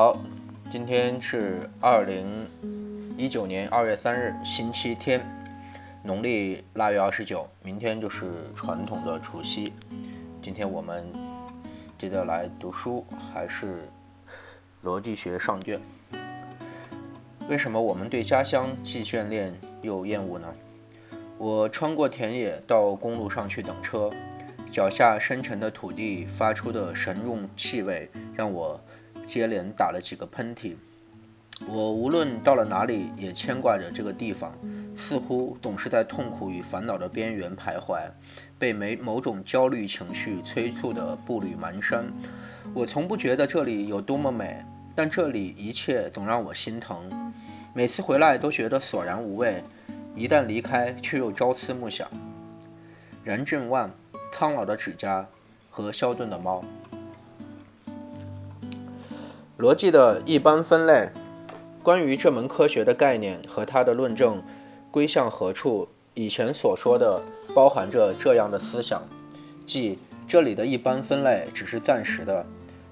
好，今天是二零一九年二月三日，星期天，农历腊月二十九，明天就是传统的除夕。今天我们接着来读书，还是逻辑学上卷。为什么我们对家乡既眷恋又厌恶呢？我穿过田野到公路上去等车，脚下深沉的土地发出的神用气味让我。接连打了几个喷嚏，我无论到了哪里，也牵挂着这个地方，似乎总是在痛苦与烦恼的边缘徘徊，被没某种焦虑情绪催促的步履蹒跚。我从不觉得这里有多么美，但这里一切总让我心疼。每次回来都觉得索然无味，一旦离开，却又朝思暮想。任正万，苍老的指甲和肖顿的猫。逻辑的一般分类，关于这门科学的概念和它的论证归向何处，以前所说的包含着这样的思想，即这里的一般分类只是暂时的，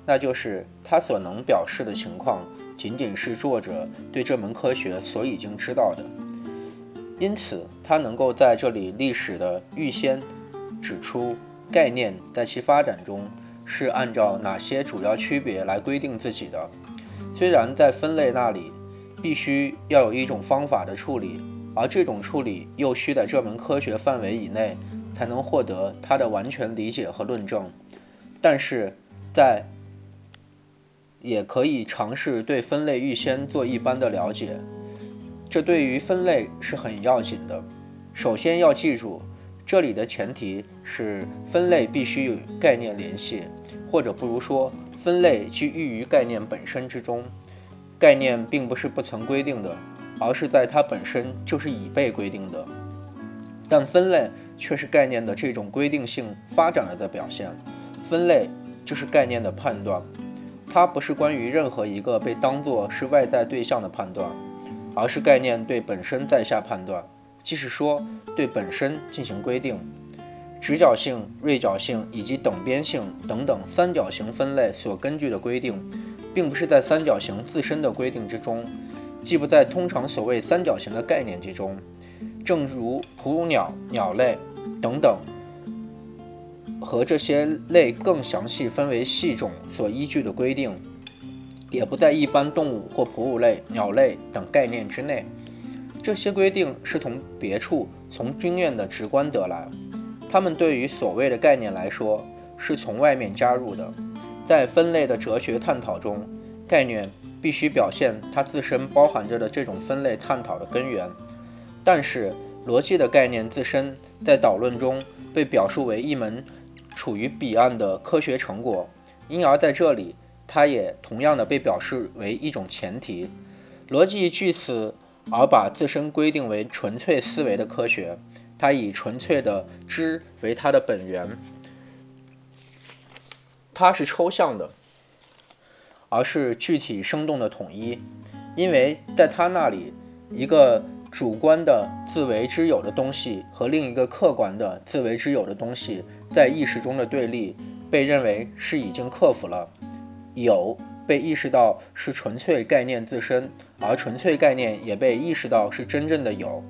那就是它所能表示的情况仅仅是作者对这门科学所已经知道的，因此它能够在这里历史的预先指出概念在其发展中。是按照哪些主要区别来规定自己的？虽然在分类那里必须要有一种方法的处理，而这种处理又需在这门科学范围以内才能获得它的完全理解和论证，但是在也可以尝试对分类预先做一般的了解，这对于分类是很要紧的。首先要记住。这里的前提是分类必须与概念联系，或者不如说，分类即寓于概念本身之中。概念并不是不曾规定的，而是在它本身就是已被规定的。但分类却是概念的这种规定性发展了的表现。分类就是概念的判断，它不是关于任何一个被当作是外在对象的判断，而是概念对本身在下判断。即是说，对本身进行规定，直角性、锐角性以及等边性等等三角形分类所根据的规定，并不是在三角形自身的规定之中，既不在通常所谓三角形的概念之中，正如哺乳鸟、鸟类等等和这些类更详细分为系种所依据的规定，也不在一般动物或哺乳类、鸟类等概念之内。这些规定是从别处、从经验的直观得来，它们对于所谓的概念来说是从外面加入的。在分类的哲学探讨中，概念必须表现它自身包含着的这种分类探讨的根源。但是，逻辑的概念自身在导论中被表述为一门处于彼岸的科学成果，因而在这里，它也同样的被表示为一种前提。逻辑据此。而把自身规定为纯粹思维的科学，它以纯粹的知为它的本源，它是抽象的，而是具体生动的统一，因为在它那里，一个主观的自为之有的东西和另一个客观的自为之有的东西在意识中的对立，被认为是已经克服了有。被意识到是纯粹概念自身，而纯粹概念也被意识到是真正的有。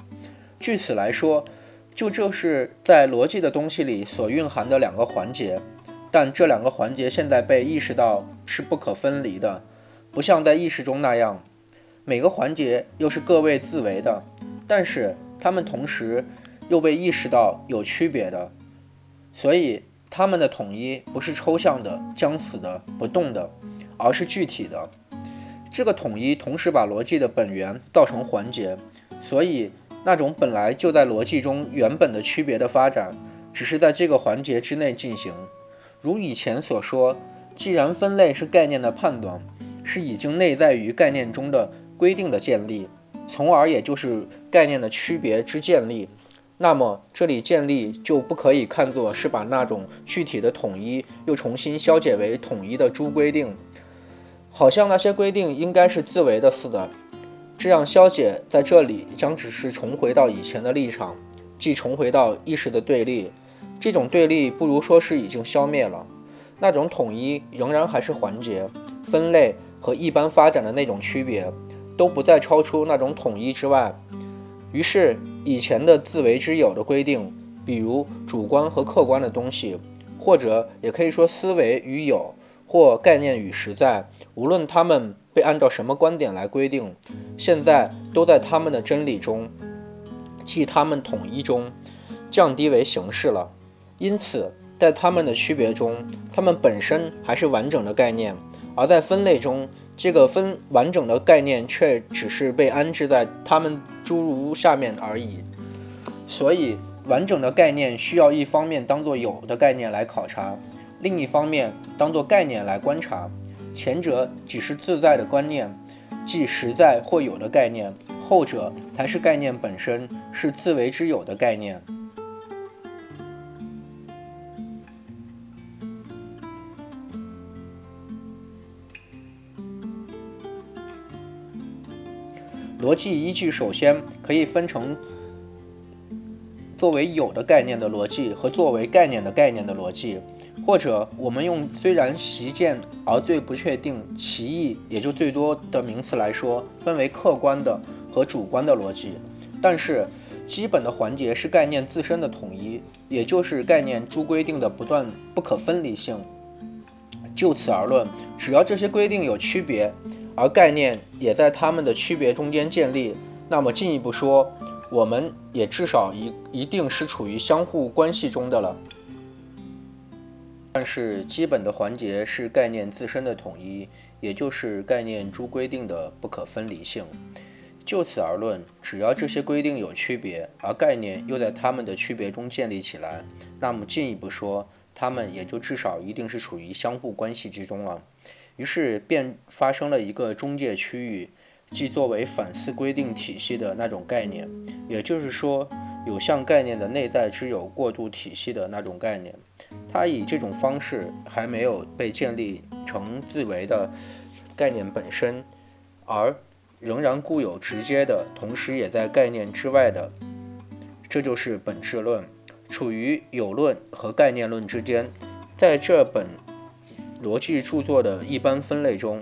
据此来说，就这是在逻辑的东西里所蕴含的两个环节，但这两个环节现在被意识到是不可分离的，不像在意识中那样，每个环节又是各为自为的，但是它们同时又被意识到有区别的，所以它们的统一不是抽象的、僵死的、不动的。而是具体的，这个统一同时把逻辑的本源造成环节，所以那种本来就在逻辑中原本的区别的发展，只是在这个环节之内进行。如以前所说，既然分类是概念的判断，是已经内在于概念中的规定的建立，从而也就是概念的区别之建立。那么，这里建立就不可以看作是把那种具体的统一又重新消解为统一的诸规定。好像那些规定应该是自为的似的，这样消解在这里将只是重回到以前的立场，即重回到意识的对立。这种对立不如说是已经消灭了，那种统一仍然还是环节，分类和一般发展的那种区别，都不再超出那种统一之外。于是，以前的自为之有的规定，比如主观和客观的东西，或者也可以说思维与有，或概念与实在，无论他们被按照什么观点来规定，现在都在他们的真理中，即他们统一中，降低为形式了。因此，在他们的区别中，他们本身还是完整的概念；而在分类中，这个分完整的概念却只是被安置在他们诸如下面而已。所以，完整的概念需要一方面当做有的概念来考察，另一方面当做概念来观察。前者只是自在的观念，即实在或有的概念；后者才是概念本身，是自为之有的概念。逻辑依据首先可以分成作为有的概念的逻辑和作为概念的概念的逻辑，或者我们用虽然习见而最不确定其意也就最多的名词来说，分为客观的和主观的逻辑。但是基本的环节是概念自身的统一，也就是概念诸规定的不断不可分离性。就此而论，只要这些规定有区别。而概念也在它们的区别中间建立，那么进一步说，我们也至少一一定是处于相互关系中的了。但是基本的环节是概念自身的统一，也就是概念诸规定的不可分离性。就此而论，只要这些规定有区别，而概念又在它们的区别中建立起来，那么进一步说，它们也就至少一定是处于相互关系之中了。于是便发生了一个中介区域，即作为反思规定体系的那种概念，也就是说，有向概念的内在之有过渡体系的那种概念。它以这种方式还没有被建立成自为的概念本身，而仍然固有直接的，同时也在概念之外的，这就是本质论，处于有论和概念论之间。在这本。逻辑著作的一般分类中，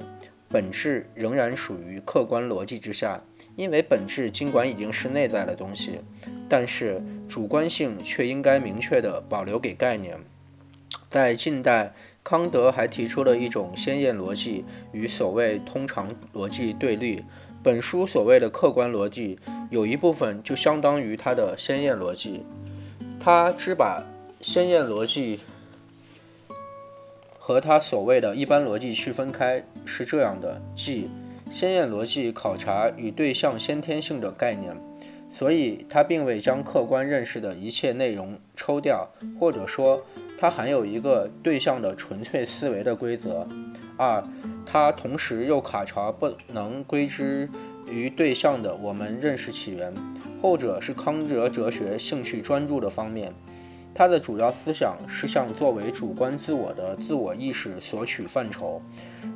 本质仍然属于客观逻辑之下，因为本质尽管已经是内在的东西，但是主观性却应该明确地保留给概念。在近代，康德还提出了一种先验逻辑与所谓通常逻辑对立。本书所谓的客观逻辑，有一部分就相当于他的先验逻辑。他只把先验逻辑。和他所谓的一般逻辑区分开是这样的：即先验逻辑考察与对象先天性的概念，所以它并未将客观认识的一切内容抽掉，或者说它含有一个对象的纯粹思维的规则；二，它同时又考察不能归之于对象的我们认识起源，后者是康德哲学兴趣专注的方面。他的主要思想是向作为主观自我的自我意识索取范畴。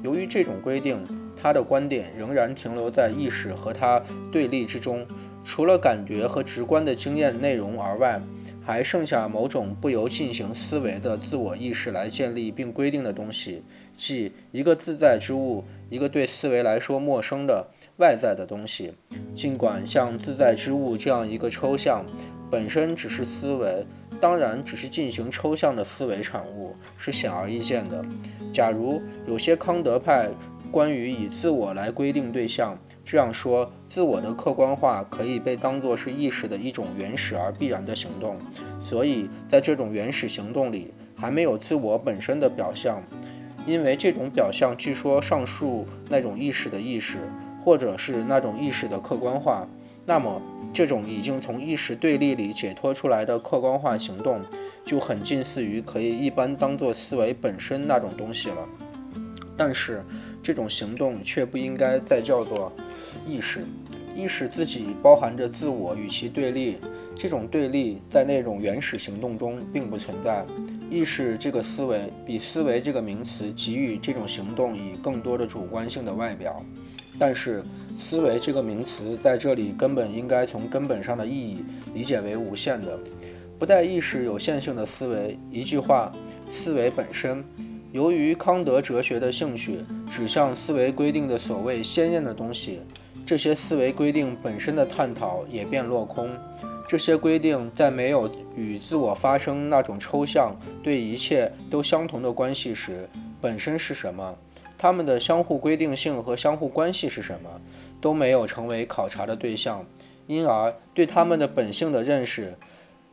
由于这种规定，他的观点仍然停留在意识和他对立之中。除了感觉和直观的经验内容而外，还剩下某种不由进行思维的自我意识来建立并规定的东西，即一个自在之物，一个对思维来说陌生的外在的东西。尽管像自在之物这样一个抽象，本身只是思维。当然，只是进行抽象的思维产物是显而易见的。假如有些康德派关于以自我来规定对象这样说，自我的客观化可以被当作是意识的一种原始而必然的行动，所以在这种原始行动里还没有自我本身的表象，因为这种表象据说上述那种意识的意识，或者是那种意识的客观化。那么，这种已经从意识对立里解脱出来的客观化行动，就很近似于可以一般当作思维本身那种东西了。但是，这种行动却不应该再叫做意识。意识自己包含着自我与其对立，这种对立在那种原始行动中并不存在。意识这个思维比思维这个名词给予这种行动以更多的主观性的外表。但是，思维这个名词在这里根本应该从根本上的意义理解为无限的，不带意识有限性的思维。一句话，思维本身由于康德哲学的兴趣指向思维规定的所谓鲜艳的东西，这些思维规定本身的探讨也便落空。这些规定在没有与自我发生那种抽象、对一切都相同的关系时，本身是什么？它们的相互规定性和相互关系是什么？都没有成为考察的对象，因而对它们的本性的认识，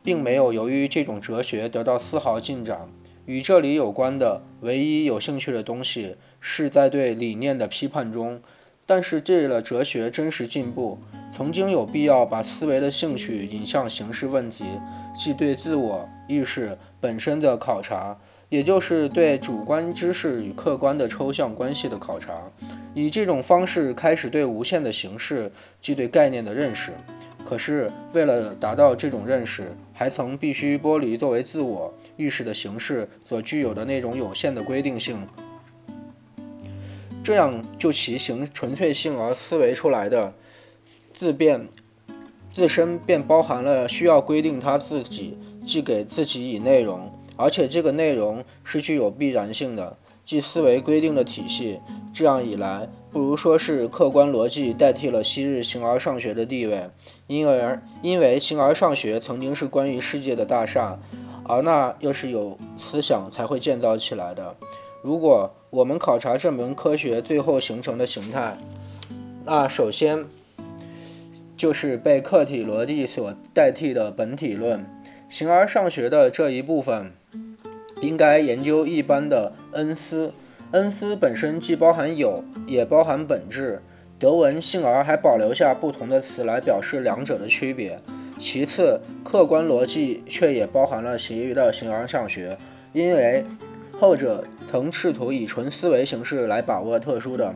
并没有由于这种哲学得到丝毫进展。与这里有关的唯一有兴趣的东西，是在对理念的批判中。但是，这了哲学真实进步，曾经有必要把思维的兴趣引向形式问题，即对自我意识本身的考察，也就是对主观知识与客观的抽象关系的考察，以这种方式开始对无限的形式，即对概念的认识。可是，为了达到这种认识，还曾必须剥离作为自我意识的形式所具有的那种有限的规定性，这样就其形纯粹性而思维出来的自变自身便包含了需要规定它自己，即给自己以内容，而且这个内容是具有必然性的，即思维规定的体系。这样一来。不如说是客观逻辑代替了昔日形而上学的地位，因而因为形而上学曾经是关于世界的大厦，而那又是有思想才会建造起来的。如果我们考察这门科学最后形成的形态，那首先就是被客体逻辑所代替的本体论。形而上学的这一部分，应该研究一般的恩思。恩思本身既包含有，也包含本质。德文幸而还保留下不同的词来表示两者的区别。其次，客观逻辑却也包含了其余的形而上学，因为后者曾试图以纯思维形式来把握特殊的。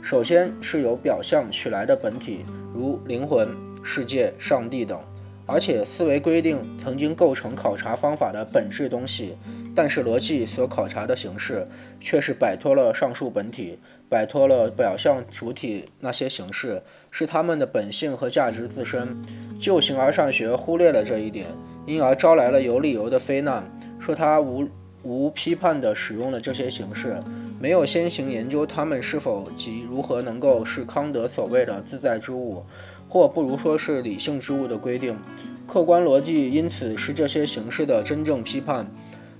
首先是由表象取来的本体，如灵魂、世界、上帝等。而且，思维规定曾经构成考察方法的本质东西，但是逻辑所考察的形式却是摆脱了上述本体，摆脱了表象主体那些形式，是他们的本性和价值自身。旧形而上学忽略了这一点，因而招来了有理由的非难，说他无无批判地使用了这些形式，没有先行研究他们是否及如何能够是康德所谓的自在之物。或不如说是理性之物的规定，客观逻辑因此是这些形式的真正批判。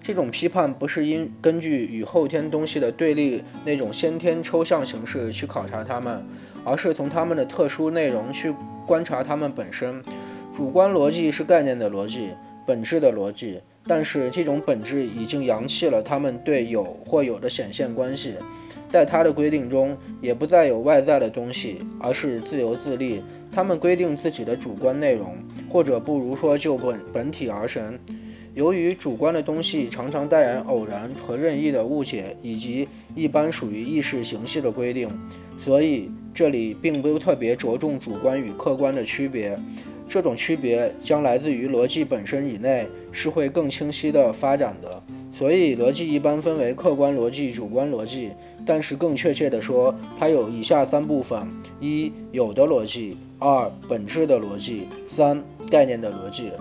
这种批判不是因根据与后天东西的对立那种先天抽象形式去考察它们，而是从它们的特殊内容去观察它们本身。主观逻辑是概念的逻辑，本质的逻辑，但是这种本质已经扬弃了它们对有或有的显现关系。在它的规定中，也不再有外在的东西，而是自由自立。他们规定自己的主观内容，或者不如说就本本体而神。由于主观的东西常常带染偶然和任意的误解，以及一般属于意识形式的规定，所以这里并不特别着重主观与客观的区别。这种区别将来自于逻辑本身以内，是会更清晰地发展的。所以，逻辑一般分为客观逻辑、主观逻辑。但是，更确切地说，它有以下三部分：一、有的逻辑；二、本质的逻辑；三、概念的逻辑。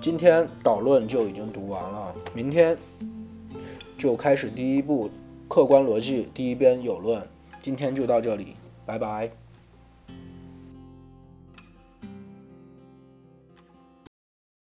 今天导论就已经读完了，明天就开始第一步客观逻辑第一篇有论。今天就到这里，拜拜。